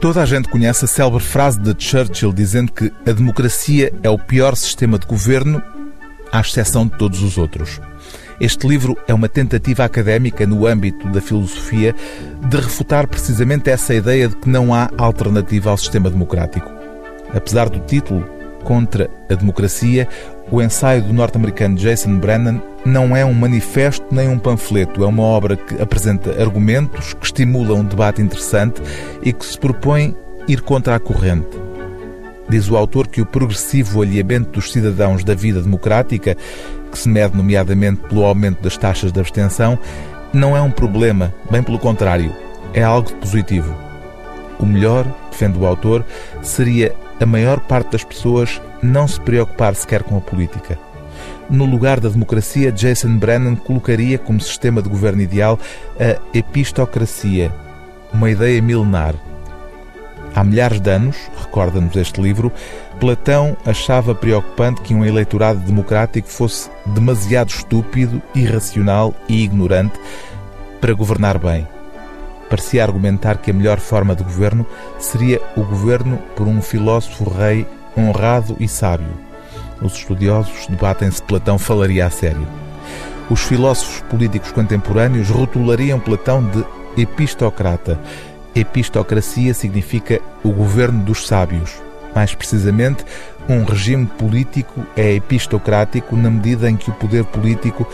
Toda a gente conhece a célebre frase de Churchill dizendo que a democracia é o pior sistema de governo, à exceção de todos os outros. Este livro é uma tentativa académica no âmbito da filosofia de refutar precisamente essa ideia de que não há alternativa ao sistema democrático. Apesar do título, Contra a Democracia, o ensaio do norte-americano Jason Brennan não é um manifesto nem um panfleto, é uma obra que apresenta argumentos, que estimula um debate interessante e que se propõe ir contra a corrente. Diz o autor que o progressivo alinhamento dos cidadãos da vida democrática, que se mede nomeadamente pelo aumento das taxas de abstenção, não é um problema, bem pelo contrário, é algo positivo. O melhor, defende o autor, seria a maior parte das pessoas não se preocupar sequer com a política. No lugar da democracia, Jason Brennan colocaria como sistema de governo ideal a epistocracia, uma ideia milenar. Há milhares de anos, recorda-nos este livro, Platão achava preocupante que um eleitorado democrático fosse demasiado estúpido, irracional e ignorante para governar bem. Parecia argumentar que a melhor forma de governo seria o governo por um filósofo rei honrado e sábio. Os estudiosos debatem se Platão falaria a sério. Os filósofos políticos contemporâneos rotulariam Platão de epistocrata. Epistocracia significa o governo dos sábios. Mais precisamente, um regime político é epistocrático na medida em que o poder político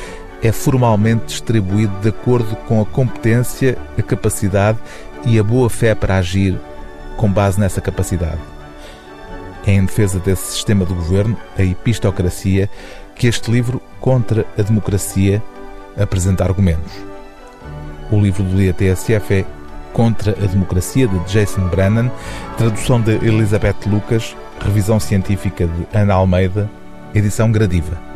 é formalmente distribuído de acordo com a competência, a capacidade e a boa fé para agir com base nessa capacidade. É em defesa desse sistema de governo, a epistocracia, que este livro, Contra a Democracia, apresenta argumentos. O livro do dia TSF é Contra a Democracia, de Jason Brennan, tradução de Elizabeth Lucas, revisão científica de Ana Almeida, edição gradiva.